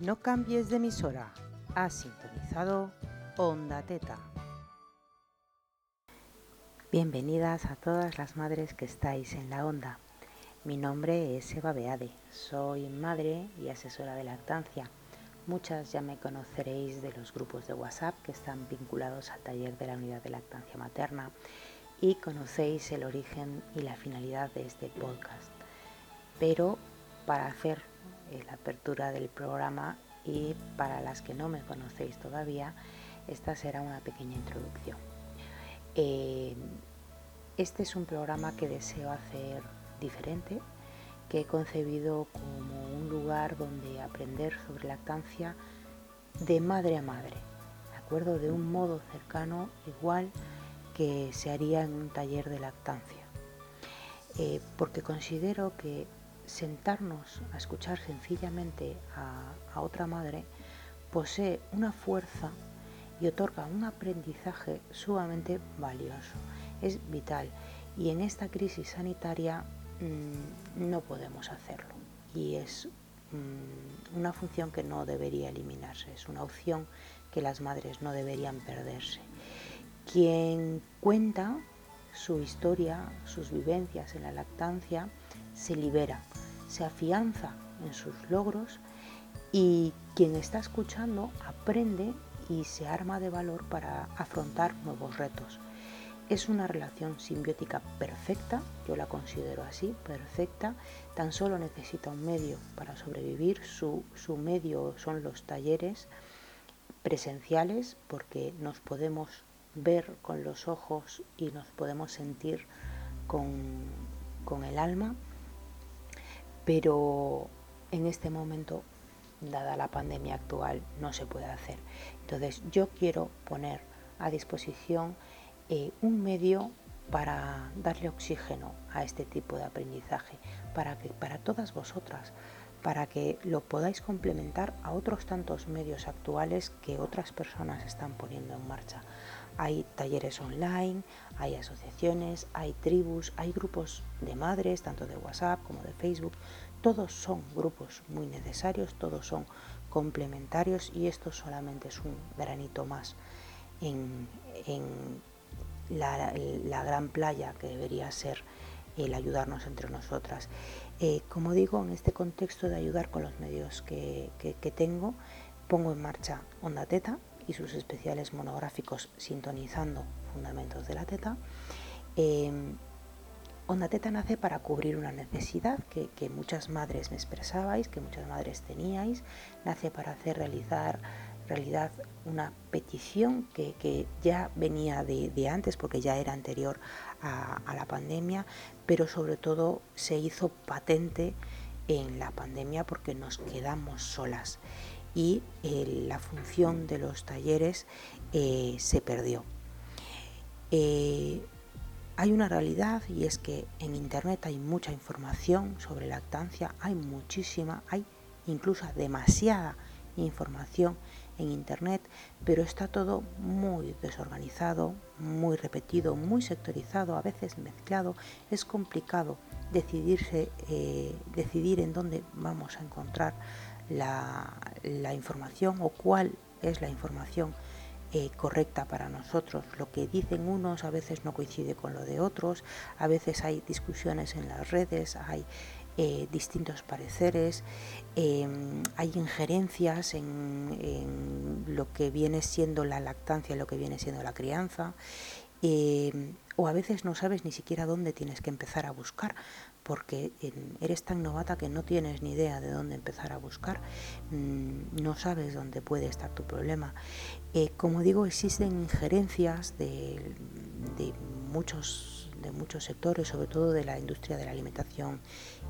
No cambies de emisora. Has sintonizado Onda Teta. Bienvenidas a todas las madres que estáis en la onda. Mi nombre es Eva Beade. Soy madre y asesora de lactancia. Muchas ya me conoceréis de los grupos de WhatsApp que están vinculados al taller de la unidad de lactancia materna y conocéis el origen y la finalidad de este podcast. Pero para hacer la apertura del programa y para las que no me conocéis todavía, esta será una pequeña introducción. Eh, este es un programa que deseo hacer diferente, que he concebido como un lugar donde aprender sobre lactancia de madre a madre, ¿de acuerdo? De un modo cercano, igual que se haría en un taller de lactancia. Eh, porque considero que sentarnos a escuchar sencillamente a, otra madre posee una fuerza y otorga un aprendizaje sumamente valioso. Es vital y en esta crisis sanitaria mm, no podemos hacerlo y es mm, una función que no debería eliminarse, es una opción que las madres no deberían perderse. Quien cuenta su historia, sus vivencias en la lactancia, se libera, se afianza en sus logros y quien está escuchando aprende y se arma de valor para afrontar nuevos retos. Es una relación simbiótica perfecta, yo la considero así, perfecta, tan solo necesita un medio para sobrevivir, su, su medio son los talleres presenciales porque nos podemos ver con los ojos y nos podemos sentir con, con el alma pero en este momento, dada la pandemia actual, no se puede hacer. Entonces yo quiero poner a disposición eh, un medio para darle oxígeno a este tipo de aprendizaje, para que para todas vosotras, para que lo podáis complementar a otros tantos medios actuales que otras personas están poniendo en marcha. Hay talleres online, hay asociaciones, hay tribus, hay grupos de madres, tanto de WhatsApp como de Facebook. Todos son grupos muy necesarios, todos son complementarios y esto solamente es un granito más en, la, gran playa que debería ser el ayudarnos entre nosotras. Eh, como digo, en este contexto de ayudar con los medios que, que tengo, pongo en marcha Onda Teta, y sus especiales monográficos sintonizando fundamentos de la teta. Eh, Onda Teta nace para cubrir una necesidad que, muchas madres me expresabais, que muchas madres teníais, nace para hacer realidad una petición que, ya venía de, antes porque ya era anterior a la pandemia, pero sobre todo se hizo patente en la pandemia porque nos quedamos solas y eh, la función de los talleres eh, se perdió. Eh, hay una realidad y es que en Internet hay mucha información sobre lactancia, hay muchísima, hay incluso demasiada información en Internet, pero está todo muy desorganizado, muy repetido, muy sectorizado, a veces mezclado. Es complicado decidirse, decidir en dónde vamos a encontrar la, información o cuál es la información eh, correcta para nosotros. Lo que dicen unos a veces no coincide con lo de otros, a veces hay discusiones en las redes, hay eh, distintos pareceres, em, hay injerencias en, lo que viene siendo la lactancia, lo que viene siendo la crianza, em, o a veces no sabes ni siquiera dónde tienes que empezar a buscar, porque eres tan novata que no tienes ni idea de dónde empezar a buscar, mm, no sabes dónde puede estar tu problema. Eh, como digo, existen injerencias de, muchos, de muchos sectores, sobre todo de la industria de la alimentación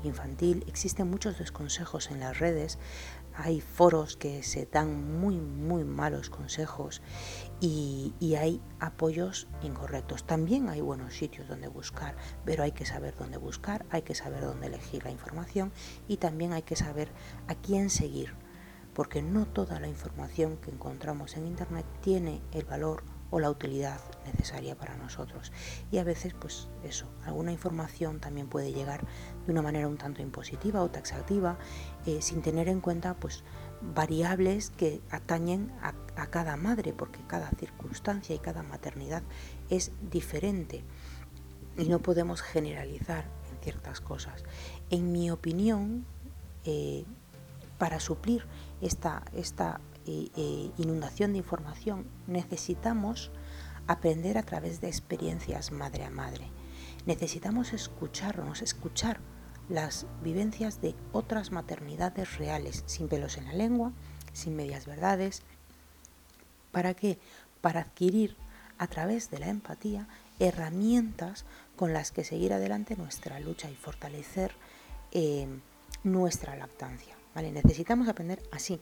infantil. Existen muchos desconsejos en las redes, hay foros que se dan muy, muy malos consejos y, hay apoyos incorrectos. También hay buenos sitios donde buscar, pero hay que saber dónde buscar, hay que saber dónde elegir la información y también hay que saber a quién seguir, porque no toda la información que encontramos en Internet tiene el valor o la utilidad necesaria para nosotros. Y a veces, pues eso, alguna información también puede llegar de una manera un tanto impositiva o taxativa, eh, sin tener en cuenta pues variables que atañen a, cada madre, porque cada circunstancia y cada maternidad es diferente y no podemos generalizar en ciertas cosas. En mi opinión, eh, para suplir esta, esta inundación de información necesitamos aprender a través de experiencias madre a madre. Necesitamos escucharnos, escuchar las vivencias de otras maternidades reales, sin pelos en la lengua, sin medias verdades. ¿Para qué? Para adquirir a través de la empatía herramientas con las que seguir adelante nuestra lucha y fortalecer eh, nuestra lactancia. ¿vale? Necesitamos aprender así,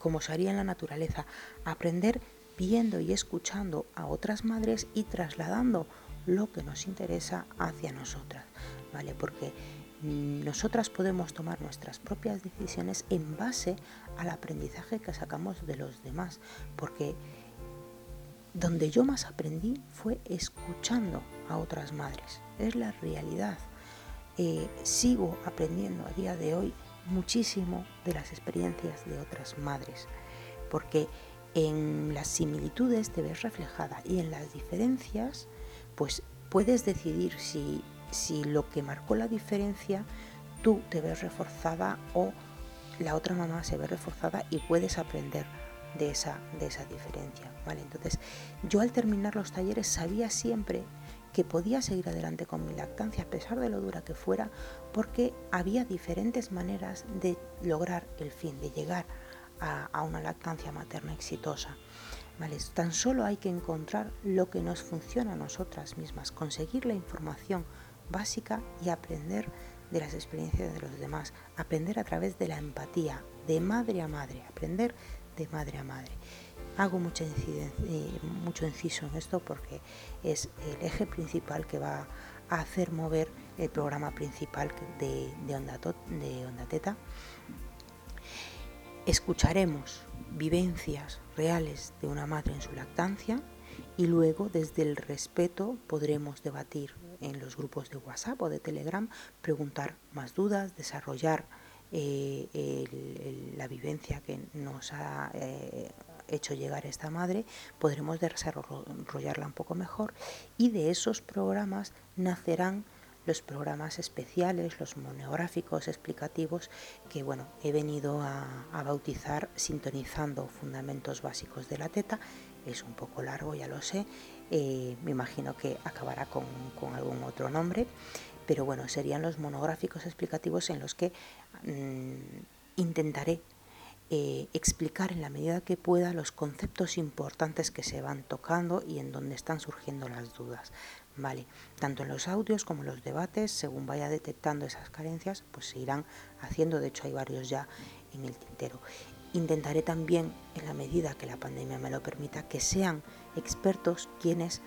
como se haría en la naturaleza, aprender viendo y escuchando a otras madres y trasladando lo que nos interesa hacia nosotras, ¿vale? Porque mm, nosotras podemos tomar nuestras propias decisiones en base al aprendizaje que sacamos de los demás, porque donde yo más aprendí fue escuchando a otras madres, es la realidad. Eh, sigo aprendiendo a día de hoy muchísimo de las experiencias de otras madres, porque en las similitudes te ves reflejada y en las diferencias pues puedes decidir si, si lo que marcó la diferencia tú te ves reforzada o la otra mamá se ve reforzada y puedes aprender de esa, de esa diferencia. ¿vale? Entonces, yo al terminar los talleres sabía siempre que podía seguir adelante con mi lactancia a pesar de lo dura que fuera, porque había diferentes maneras de lograr el fin, de llegar a, una lactancia materna exitosa. Tan solo hay que encontrar lo que nos funciona a nosotras mismas, conseguir la información básica y aprender de las experiencias de los demás, aprender a través de la empatía, de madre a madre, aprender de madre a madre. Hago eh, mucho inciso en esto porque es el eje principal que va a hacer mover el programa principal de, de, Onda, de Onda Teta. Escucharemos vivencias reales de una madre en su lactancia y luego desde el respeto podremos debatir en los grupos de WhatsApp o de Telegram, preguntar más dudas, desarrollar eh, la vivencia que nos ha eh, hecho llegar esta madre, podremos desarrollarla un poco mejor. Y de esos programas nacerán los programas especiales, los monográficos explicativos que bueno, he venido a, bautizar sintonizando fundamentos básicos de la teta. Es un poco largo, ya lo sé, eh, me imagino que acabará con, algún otro nombre, pero bueno, serían los monográficos explicativos en los que mm, intentaré eh, explicar en la medida que pueda los conceptos importantes que se van tocando y en donde están surgiendo las dudas. ¿vale? Tanto en los audios como en los debates, según vaya detectando esas carencias, pues se irán haciendo, de hecho hay varios ya en el tintero. Intentaré también, en la medida que la pandemia me lo permita, que sean expertos quienes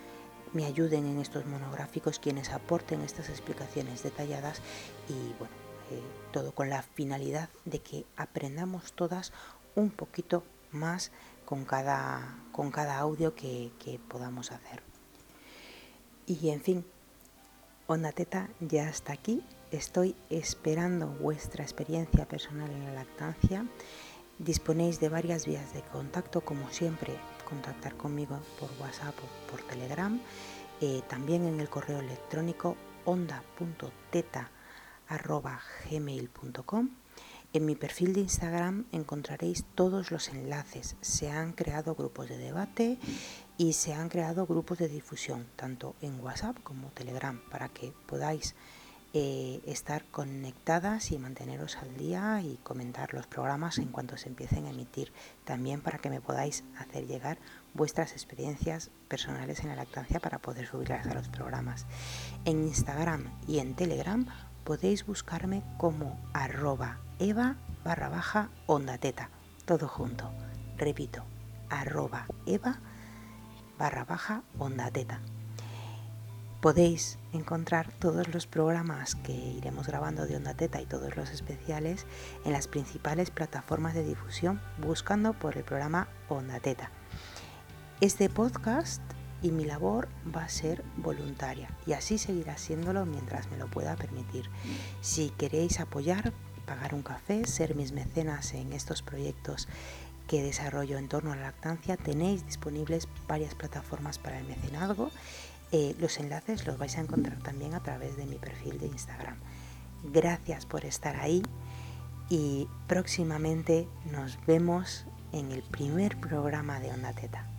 me ayuden en estos monográficos, quienes aporten estas explicaciones detalladas y bueno, eh, todo con la finalidad de que aprendamos todas un poquito más con cada, con cada audio que podamos hacer. Y en fin, Onda Teta ya está aquí. Estoy esperando vuestra experiencia personal en la lactancia. Disponéis de varias vías de contacto, como siempre, contactar conmigo por WhatsApp o por Telegram. Eh, también en el correo electrónico onda.teta.gmail.com en mi perfil de Instagram encontraréis todos los enlaces. Se han creado grupos de debate y se han creado grupos de difusión, tanto en WhatsApp como Telegram, para que podáis eh, estar conectadas y manteneros al día y comentar los programas en cuanto se empiecen a emitir. También para que me podáis hacer llegar vuestras experiencias personales en la lactancia para poder subirlas a los programas. En Instagram y en Telegram podéis buscarme como arroba eva barra baja onda teta, todo junto. Repito, arroba eva barra baja onda teta. Podéis encontrar todos los programas que iremos grabando de Onda Teta y todos los especiales en las principales plataformas de difusión buscando por el programa Onda Teta. Este podcast y mi labor va a ser voluntaria y así seguirá siéndolo mientras me lo pueda permitir. Si queréis apoyar pagar un café, ser mis mecenas en estos proyectos que desarrollo en torno a la lactancia, tenéis disponibles varias plataformas para el mecenazgo. Eh, los enlaces los vais a encontrar también a través de mi perfil de Instagram. Gracias por estar ahí y próximamente nos vemos en el primer programa de Onda Teta.